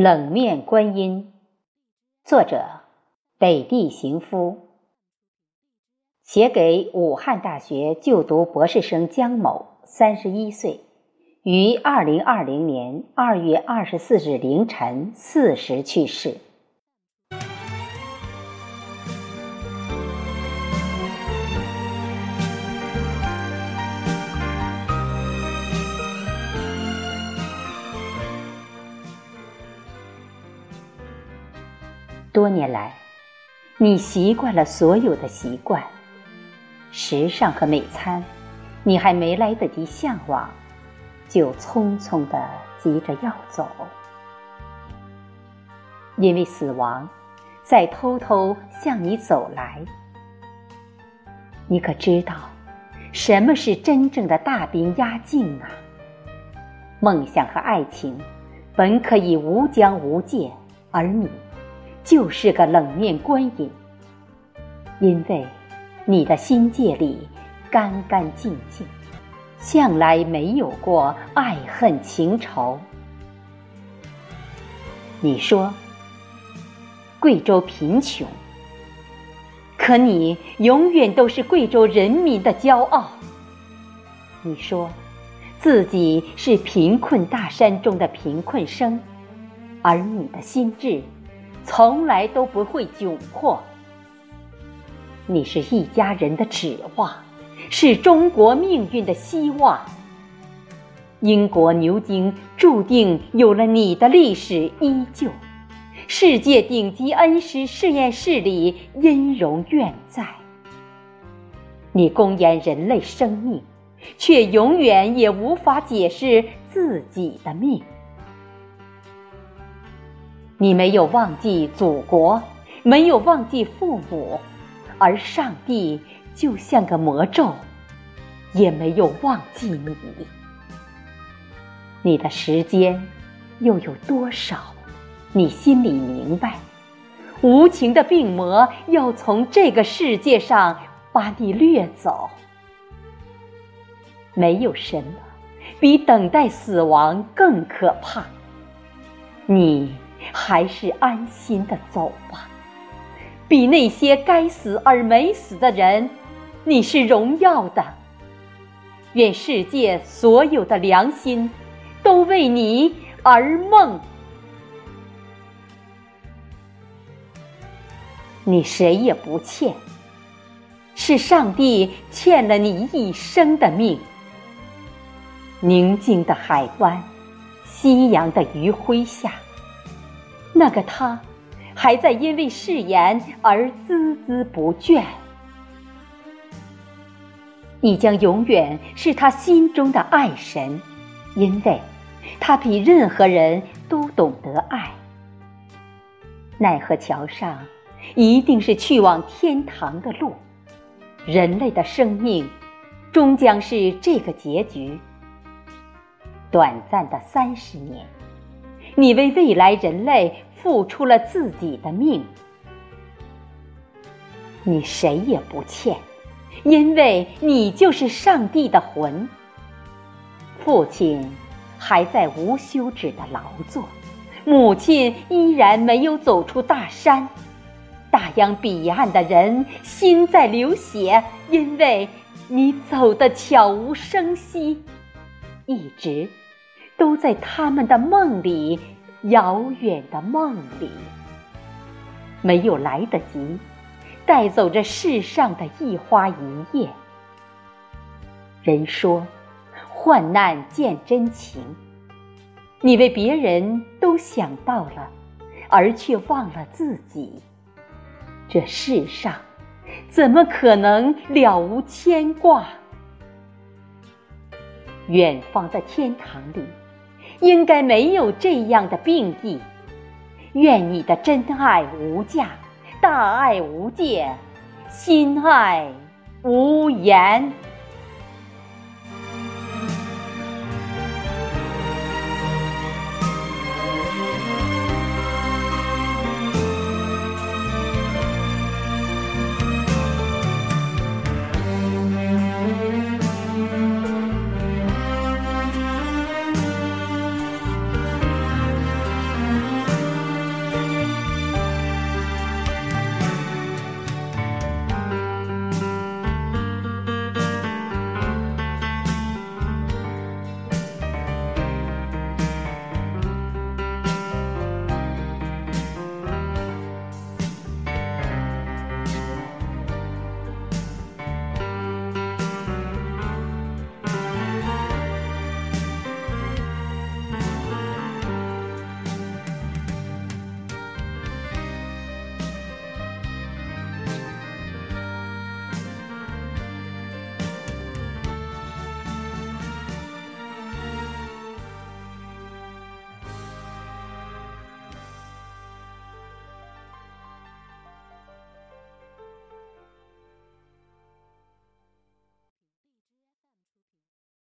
冷面观音，作者北地行夫，写给武汉大学就读博士生江某，三十一岁，于二零二零年二月二十四日凌晨四时去世。多年来，你习惯了所有的习惯，时尚和美餐，你还没来得及向往，就匆匆的急着要走，因为死亡在偷偷向你走来。你可知道，什么是真正的大兵压境啊？梦想和爱情本可以无疆无界，而你。就是个冷面观音，因为你的心界里干干净净，向来没有过爱恨情仇。你说贵州贫穷，可你永远都是贵州人民的骄傲。你说自己是贫困大山中的贫困生，而你的心智。从来都不会窘迫。你是一家人的指望，是中国命运的希望。英国牛津注定有了你的历史依旧，世界顶级恩师实验室里音容愿在。你公演人类生命，却永远也无法解释自己的命。你没有忘记祖国，没有忘记父母，而上帝就像个魔咒，也没有忘记你。你的时间又有多少？你心里明白，无情的病魔要从这个世界上把你掠走。没有什么比等待死亡更可怕。你。还是安心的走吧，比那些该死而没死的人，你是荣耀的。愿世界所有的良心都为你而梦。你谁也不欠，是上帝欠了你一生的命。宁静的海湾，夕阳的余晖下。那个他，还在因为誓言而孜孜不倦。你将永远是他心中的爱神，因为他比任何人都懂得爱。奈何桥上，一定是去往天堂的路。人类的生命，终将是这个结局。短暂的三十年。你为未来人类付出了自己的命，你谁也不欠，因为你就是上帝的魂。父亲还在无休止的劳作，母亲依然没有走出大山，大洋彼岸的人心在流血，因为你走的悄无声息，一直。都在他们的梦里，遥远的梦里，没有来得及带走这世上的一花一叶。人说，患难见真情，你为别人都想到了，而却忘了自己。这世上怎么可能了无牵挂？远方的天堂里。应该没有这样的病疫。愿你的真爱无价，大爱无界，心爱无言。